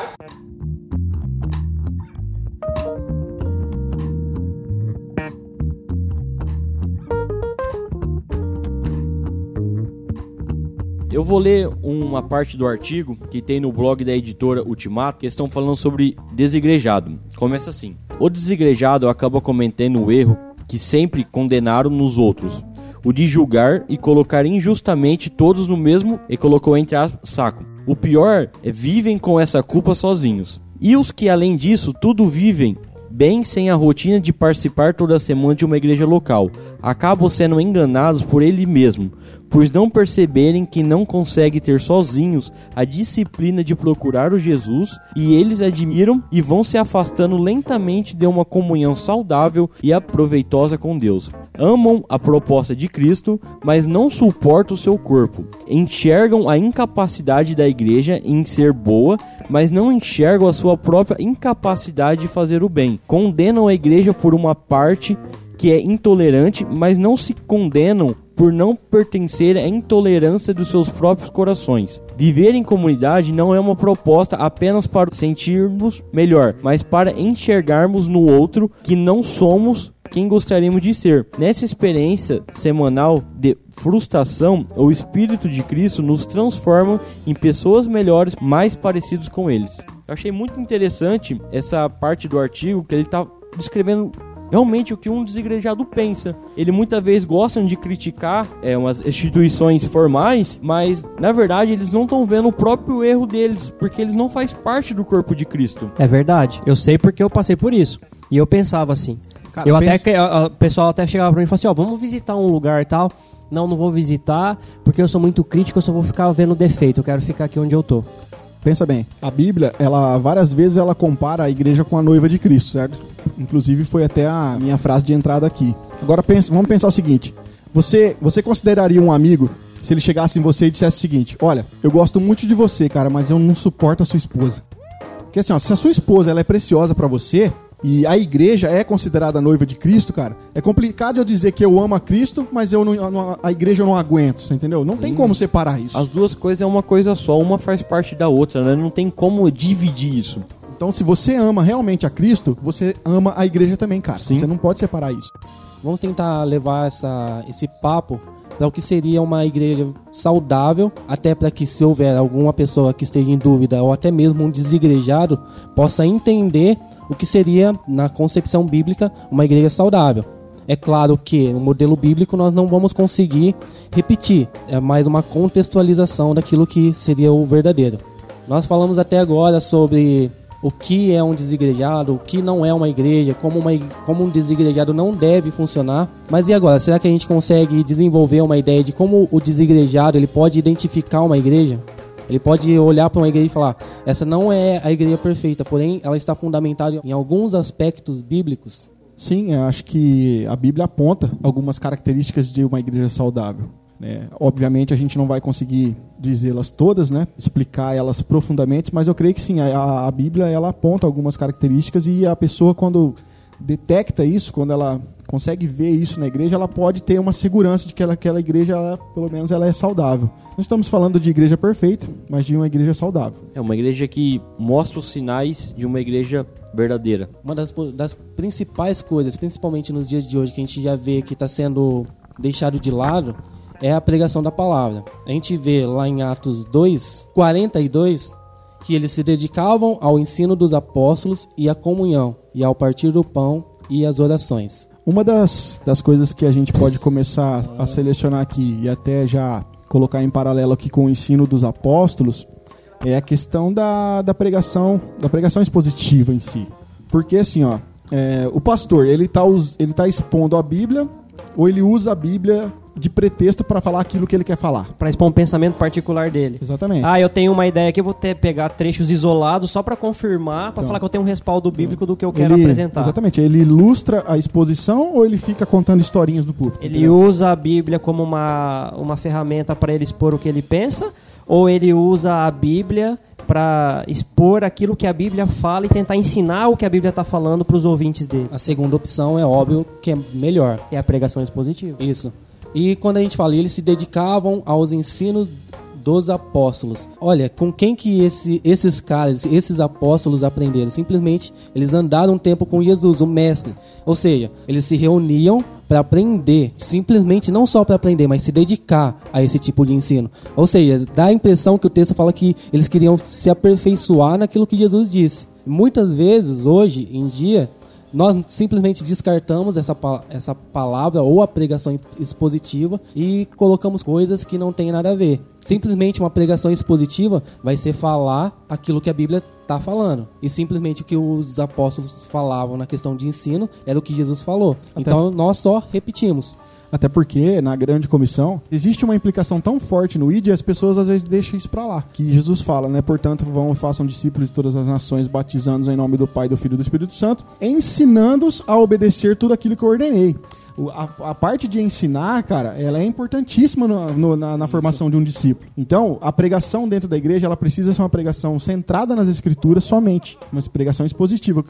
Eu vou ler uma parte do artigo que tem no blog da editora Ultimato, que estão falando sobre desigrejado. Começa assim: O desigrejado acaba cometendo o erro que sempre condenaram nos outros, o de julgar e colocar injustamente todos no mesmo e colocou entre aspas, saco. O pior é vivem com essa culpa sozinhos. E os que além disso tudo vivem bem sem a rotina de participar toda semana de uma igreja local, acabam sendo enganados por ele mesmo, por não perceberem que não conseguem ter sozinhos a disciplina de procurar o Jesus e eles admiram e vão se afastando lentamente de uma comunhão saudável e aproveitosa com Deus. Amam a proposta de Cristo, mas não suportam o seu corpo. Enxergam a incapacidade da igreja em ser boa, mas não enxergam a sua própria incapacidade de fazer o bem. Condenam a igreja por uma parte que é intolerante, mas não se condenam por não pertencer à intolerância dos seus próprios corações. Viver em comunidade não é uma proposta apenas para sentirmos melhor, mas para enxergarmos no outro que não somos quem gostaríamos de ser. Nessa experiência semanal de frustração, o Espírito de Cristo nos transforma em pessoas melhores, mais parecidos com eles. Eu achei muito interessante essa parte do artigo que ele está descrevendo realmente o que um desigrejado pensa. Ele muitas vezes gostam de criticar é, umas instituições formais, mas na verdade eles não estão vendo o próprio erro deles, porque eles não fazem parte do corpo de Cristo. É verdade. Eu sei porque eu passei por isso. E eu pensava assim. Cara, eu pensa- até o pessoal até chegava pra mim e falava assim, ó, vamos visitar um lugar e tal. Não, não vou visitar, porque eu sou muito crítico, eu só vou ficar vendo defeito, eu quero ficar aqui onde eu tô. Pensa bem, a Bíblia, ela várias vezes ela compara a igreja com a noiva de Cristo, certo? Inclusive foi até a minha frase de entrada aqui. Agora pensa, vamos pensar o seguinte: você você consideraria um amigo se ele chegasse em você e dissesse o seguinte: Olha, eu gosto muito de você, cara, mas eu não suporto a sua esposa. Porque assim, ó, se a sua esposa ela é preciosa pra você e a igreja é considerada a noiva de Cristo, cara, é complicado eu dizer que eu amo a Cristo, mas eu não, a igreja eu não aguento, você entendeu? Não tem como separar isso. As duas coisas é uma coisa só, uma faz parte da outra, né? Não tem como dividir isso. Então, se você ama realmente a Cristo, você ama a igreja também, cara. Sim. Você não pode separar isso. Vamos tentar levar essa, esse papo para o que seria uma igreja saudável, até para que se houver alguma pessoa que esteja em dúvida ou até mesmo um desigrejado possa entender o que seria na concepção bíblica uma igreja saudável. É claro que no modelo bíblico nós não vamos conseguir repetir, é mais uma contextualização daquilo que seria o verdadeiro. Nós falamos até agora sobre o que é um desigrejado, o que não é uma igreja, como, uma, como um desigrejado não deve funcionar. Mas e agora? Será que a gente consegue desenvolver uma ideia de como o desigrejado ele pode identificar uma igreja? Ele pode olhar para uma igreja e falar: essa não é a igreja perfeita, porém ela está fundamentada em alguns aspectos bíblicos. Sim, eu acho que a Bíblia aponta algumas características de uma igreja saudável. né? Obviamente a gente não vai conseguir dizê-las todas, né? explicar elas profundamente, mas eu creio que sim, a, a Bíblia ela aponta algumas características e a pessoa quando detecta isso, quando ela consegue ver isso na igreja, ela pode ter uma segurança de que ela- aquela igreja, ela, pelo menos, ela é saudável. Não estamos falando de igreja perfeita, mas de uma igreja saudável. É uma igreja que mostra os sinais de uma igreja verdadeira. Uma das, das principais coisas, principalmente nos dias de hoje, que a gente já vê que está sendo deixado de lado, é a pregação da palavra. A gente vê lá em Atos 2, 42, que eles se dedicavam ao ensino dos apóstolos e à comunhão, e ao partir do pão e às orações. Uma das, das coisas que a gente pode começar a selecionar aqui e até já colocar em paralelo aqui com o ensino dos apóstolos é a questão da, da pregação da pregação expositiva em si. Porque assim, ó, é, o pastor ele está ele tá expondo a Bíblia ou ele usa a Bíblia de pretexto para falar aquilo que ele quer falar. Pra expor um pensamento particular dele. Exatamente. Ah, eu tenho uma ideia aqui, eu vou ter, pegar trechos isolados só pra confirmar, pra Então. falar que eu tenho um respaldo bíblico do que eu quero Ele- apresentar. Exatamente. Ele ilustra a exposição ou ele fica contando historinhas do púlpito? Ele entendeu? usa a Bíblia como uma, uma ferramenta para ele expor o que ele pensa, ou ele usa a Bíblia para expor aquilo que a Bíblia fala e tentar ensinar o que a Bíblia está falando para os ouvintes dele. A segunda opção é óbvio que é melhor. É a pregação expositiva. Isso. E quando a gente fala, eles se dedicavam aos ensinos dos apóstolos. Olha, com quem que esse- esses caras, esses apóstolos aprenderam? Simplesmente eles andaram um tempo com Jesus, o mestre. Ou seja, eles se reuniam para aprender, simplesmente não só para aprender, mas se dedicar a esse tipo de ensino. Ou seja, dá a impressão que o texto fala que eles queriam se aperfeiçoar naquilo que Jesus disse. Muitas vezes, hoje em dia, nós simplesmente descartamos essa, essa palavra ou a pregação expositiva e colocamos coisas que não tem nada a ver. Simplesmente uma pregação expositiva vai ser falar aquilo que a Bíblia está falando. E simplesmente o que os apóstolos falavam na questão de ensino era o que Jesus falou. Então nós só repetimos. Até porque, na grande comissão, existe uma implicação tão forte no ID as pessoas às vezes deixam isso pra lá. Que Jesus fala, né? Portanto, vão e façam discípulos de todas as nações, batizando-os em nome do Pai, do Filho e do Espírito Santo, ensinando-os a obedecer tudo aquilo que eu ordenei. A, a parte de ensinar, cara, ela é importantíssima no- no- na, na formação de um discípulo. Então, a pregação dentro da igreja, ela precisa ser uma pregação centrada nas escrituras somente, uma pregação expositiva.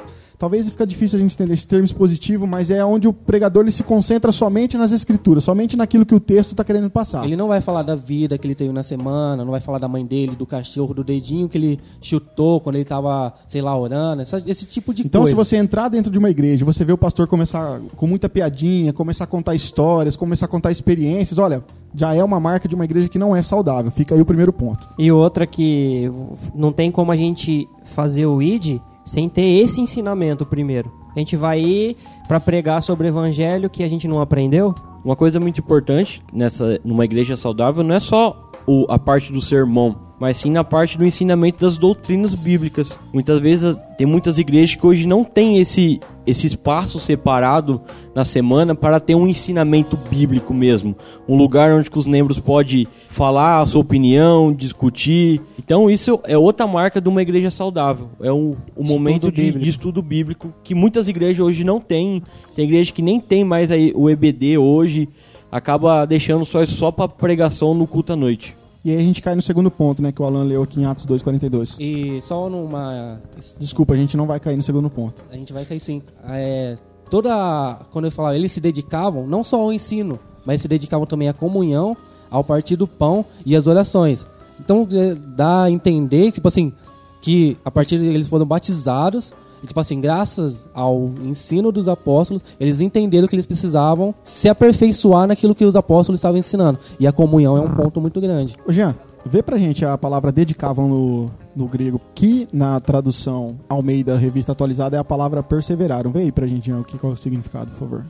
Talvez fica difícil a gente entender esse termo expositivo, mas é onde o pregador ele se concentra somente nas escrituras, somente naquilo que o texto está querendo passar. Ele não vai falar da vida que ele teve na semana, não vai falar da mãe dele, do cachorro, do dedinho que ele chutou quando ele tava, sei lá, orando, essa- esse tipo de Então, coisa. se você entrar dentro de uma igreja, você vê o pastor começar com muita piadinha, começar a contar histórias, começar a contar experiências, olha, já é uma marca de uma igreja que não é saudável. Fica aí o primeiro ponto. E outra que não tem como a gente fazer o ID sem ter esse ensinamento primeiro. A gente vai ir para pregar sobre o evangelho que a gente não aprendeu. Uma coisa muito importante nessa numa igreja saudável não é só o- a parte do sermão, mas sim na parte do ensinamento das doutrinas bíblicas. Muitas vezes tem muitas igrejas que hoje não tem esse esse espaço separado na semana para ter um ensinamento bíblico mesmo, um lugar onde os membros podem falar a sua opinião, discutir. Então isso é outra marca de uma igreja saudável. É um, um momento de, de estudo bíblico que muitas igrejas hoje não têm. Tem igreja que nem tem mais aí o EBD hoje. acaba deixando só só para pregação no culto à noite. E aí a gente cai no segundo ponto, né, que o Alan leu aqui em Atos 2:42. E só numa. Desculpa, a gente não vai cair no segundo ponto. A gente vai cair sim. É, toda. Quando eu falava, eles se dedicavam não só ao ensino, mas se dedicavam também à comunhão, ao partir do pão e às orações. Então é, dá a entender, tipo assim, que a partir eles foram batizados e, tipo assim, graças ao ensino dos apóstolos, eles entenderam que eles precisavam se aperfeiçoar naquilo que os apóstolos estavam ensinando. E a comunhão é um ponto muito grande. Ô Jean, vê pra gente a palavra dedicavam no, no grego, que na tradução Almeida Revista Atualizada é a palavra perseveraram. Vê aí pra gente, Jean, o que qual é o significado, por favor.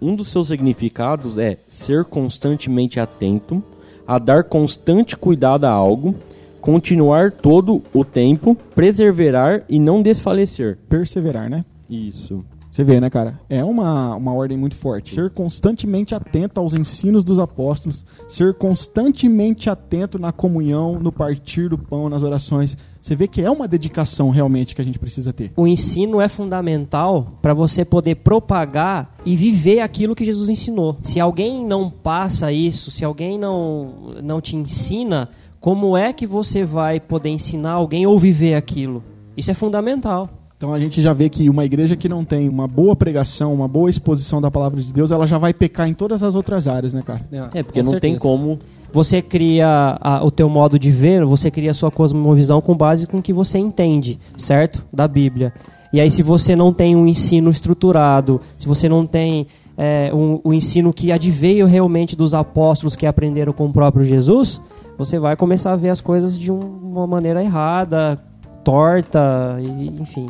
Um dos seus significados é ser constantemente atento, a dar constante cuidado a algo, continuar todo o tempo, perseverar e não desfalecer. Perseverar, né? Isso. Você vê, né, cara? É uma, uma ordem muito forte. Ser constantemente atento aos ensinos dos apóstolos, ser constantemente atento na comunhão, no partir do pão, nas orações. Você vê que é uma dedicação realmente que a gente precisa ter. O ensino é fundamental para você poder propagar e viver aquilo que Jesus ensinou. Se alguém não passa isso, se alguém não, não te ensina, como é que você vai poder ensinar alguém ou viver aquilo? Isso é fundamental. Então a gente já vê que uma igreja que não tem uma boa pregação, uma boa exposição da palavra de Deus, ela já vai pecar em todas as outras áreas, né, cara? É, porque com não tem como. Você cria a- o teu modo de ver, você cria a sua cosmovisão com base com o que você entende, certo? Da Bíblia. E aí se você não tem um ensino estruturado, se você não tem é, um, um ensino que adveio realmente dos apóstolos que aprenderam com o próprio Jesus, você vai começar a ver as coisas de um- uma maneira errada, torta, e, enfim.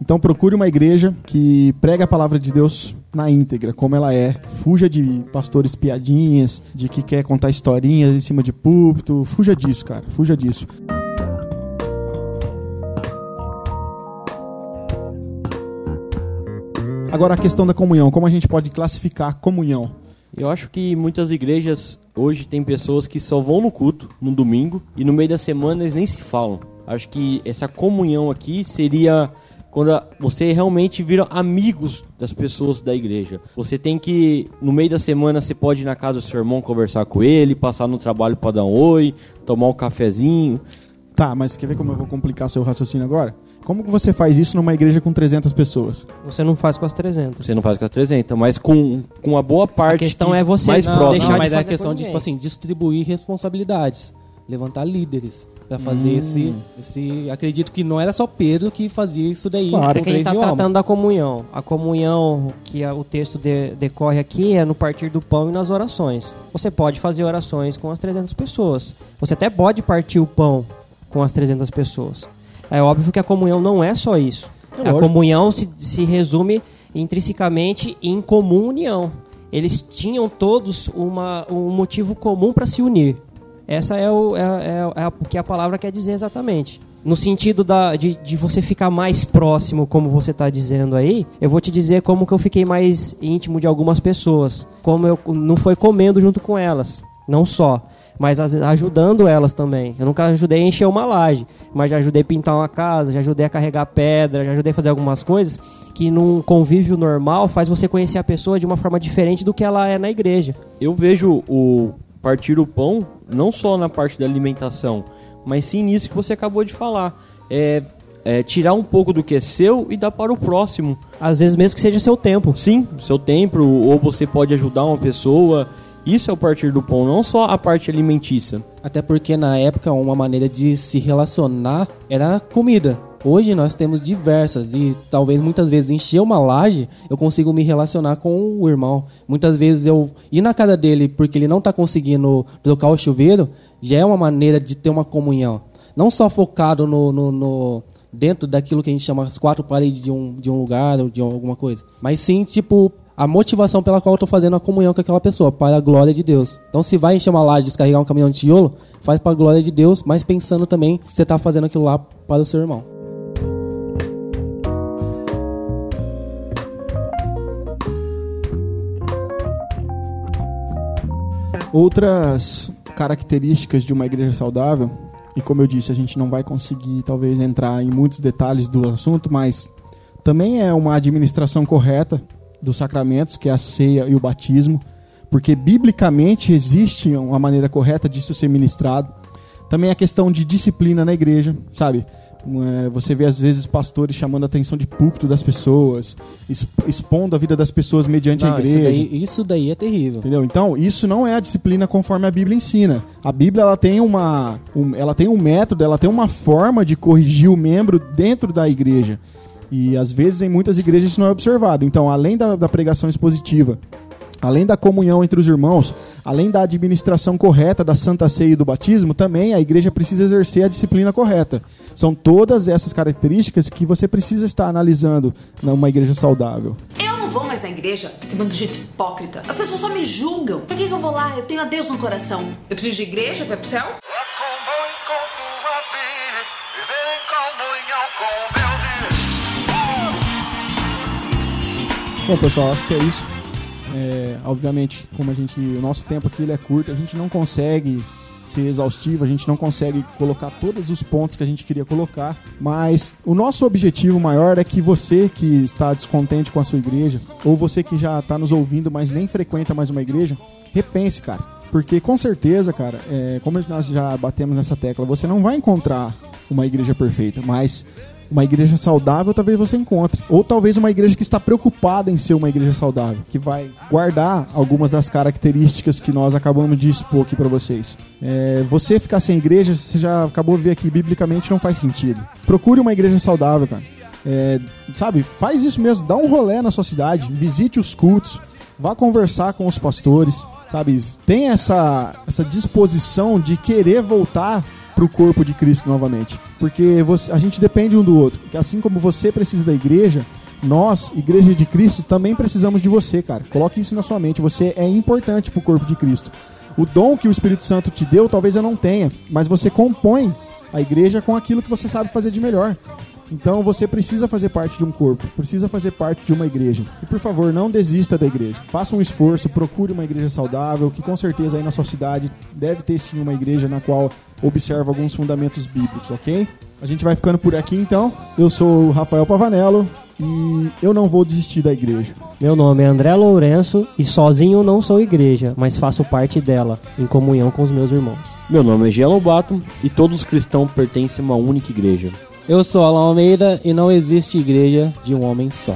Então procure uma igreja que prega a palavra de Deus na íntegra, como ela é. Fuja de pastores piadinhas, de que quer contar historinhas em cima de púlpito. Fuja disso, cara. Fuja disso. Agora a questão da comunhão, como a gente pode classificar a comunhão? Eu acho que muitas igrejas hoje tem pessoas que só vão no culto no domingo e no meio da semana eles nem se falam. Acho que essa comunhão aqui seria quando você realmente vira amigos das pessoas da igreja. Você tem que no meio da semana você pode ir na casa do seu irmão conversar com ele, passar no trabalho para dar um oi, tomar um cafezinho. Tá, mas quer ver como eu vou complicar seu raciocínio agora? Como que você faz isso numa igreja com 300 pessoas? Você não faz com as 300. Você não faz com as 300, mas com, com a boa parte questão que- é você mais não próxima. deixar de mas é a questão de, tipo assim, distribuir responsabilidades. Levantar líderes. Pra fazer Hum. esse, esse. Acredito que não era só Pedro que fazia isso daí. Claro. Porque a três está tratando da comunhão. A comunhão que a- o texto de- decorre aqui é no partir do pão e nas orações. Você pode fazer orações com as 300 pessoas. Você até pode partir o pão com as 300 pessoas. É óbvio que a comunhão não é só isso. É a comunhão se, se resume intrinsecamente em comum união. Eles tinham todos uma, um motivo comum para se unir. Essa é, o, é, é- é o que a palavra quer dizer exatamente. No sentido da, de, de você ficar mais próximo, como você está dizendo aí, eu vou te dizer como que eu fiquei mais íntimo de algumas pessoas. Como eu não foi comendo junto com elas, não só, mas ajudando elas também. Eu nunca ajudei a encher uma laje, mas já ajudei a pintar uma casa, já ajudei a carregar pedra, já ajudei a fazer algumas coisas que num convívio normal faz você conhecer a pessoa de uma forma diferente do que ela é na igreja. Eu vejo o partir o pão não só na parte da alimentação, mas sim nisso que você acabou de falar. É, é tirar um pouco do que é seu e dar para o próximo. Às vezes mesmo que seja seu tempo. Sim, seu tempo, ou você pode ajudar uma pessoa. Isso é o partir do pão, não só a parte alimentícia. Até porque na época uma maneira de se relacionar era comida. Hoje nós temos diversas e talvez muitas vezes encher uma laje eu consigo me relacionar com o irmão. Muitas vezes eu ir na casa dele porque ele não está conseguindo trocar o chuveiro já é uma maneira de ter uma comunhão. Não só focado no, no- no- dentro daquilo que a gente chama as quatro paredes de um, de um lugar ou de alguma coisa, mas sim tipo a motivação pela qual eu estou fazendo a comunhão com aquela pessoa, para a glória de Deus. Então, se vai encher uma laje, descarregar um caminhão de tijolo, faz para a glória de Deus, mas pensando também que você está fazendo aquilo lá para o seu irmão. Outras características de uma igreja saudável, e como eu disse, a gente não vai conseguir talvez entrar em muitos detalhes do assunto, mas também é uma administração correta dos sacramentos, que é a ceia e o batismo, porque biblicamente existe uma maneira correta disso ser ministrado. Também a questão de disciplina na igreja, sabe? É, você vê às vezes pastores chamando a atenção de púlpito das pessoas, exp- expondo a vida das pessoas mediante Não, a isso, igreja. daí, isso daí é terrível. Entendeu? Então, isso não é a disciplina conforme a Bíblia ensina. A Bíblia ela tem uma, um, ela tem um método, ela tem uma forma de corrigir o membro dentro da igreja. E às vezes em muitas igrejas isso não é observado. Então, além da, da pregação expositiva, além da comunhão entre os irmãos, além da administração correta da Santa Ceia e do batismo, também a igreja precisa exercer a disciplina correta. São todas essas características que você precisa estar analisando numa igreja saudável. Eu não vou mais na igreja, esse bando de gente hipócrita. As pessoas só me julgam. Por que, eu vou lá? Eu tenho a Deus no coração. Eu preciso de igreja, vai pro céu? Bom, pessoal, acho que é isso. É, obviamente, como a gente, o nosso tempo aqui ele é curto, a gente não consegue ser exaustivo, a gente não consegue colocar todos os pontos que a gente queria colocar, mas o nosso objetivo maior é que você que está descontente com a sua igreja, ou você que já está nos ouvindo, mas nem frequenta mais uma igreja, repense, cara. Porque com certeza, cara, é, como nós já batemos nessa tecla, você não vai encontrar uma igreja perfeita, mas uma igreja saudável talvez você encontre. Ou talvez uma igreja que está preocupada em ser uma igreja saudável, que vai guardar algumas das características que nós acabamos de expor aqui para vocês. É, você ficar sem igreja, você já acabou de ver aqui, biblicamente não faz sentido. Procure uma igreja saudável, cara. É, sabe, faz isso mesmo, dá um rolê na sua cidade, visite os cultos, vá conversar com os pastores, sabe? Tem essa, essa disposição de querer voltar pro corpo de Cristo novamente. Porque você- a gente depende um do outro. Assim como você precisa da igreja, nós, igreja de Cristo, também precisamos de você, cara. Coloque isso na sua mente. Você é importante pro corpo de Cristo. O dom que o Espírito Santo te deu, talvez eu não tenha, mas você compõe a igreja com aquilo que você sabe fazer de melhor. Então você precisa fazer parte de um corpo, precisa fazer parte de uma igreja. E por favor, não desista da igreja. Faça um esforço, procure uma igreja saudável, que com certeza aí na sua cidade deve ter sim uma igreja na qual observa alguns fundamentos bíblicos, ok? A gente vai ficando por aqui então. Eu sou o Rafael Pavanello e eu não vou desistir da igreja. Meu nome é André Lourenço e sozinho não sou igreja, mas faço parte dela, em comunhão com os meus irmãos. Meu nome é Jean Lobato e todos os cristãos pertencem a uma única igreja. Eu sou Alan Almeida e não existe igreja de um homem só.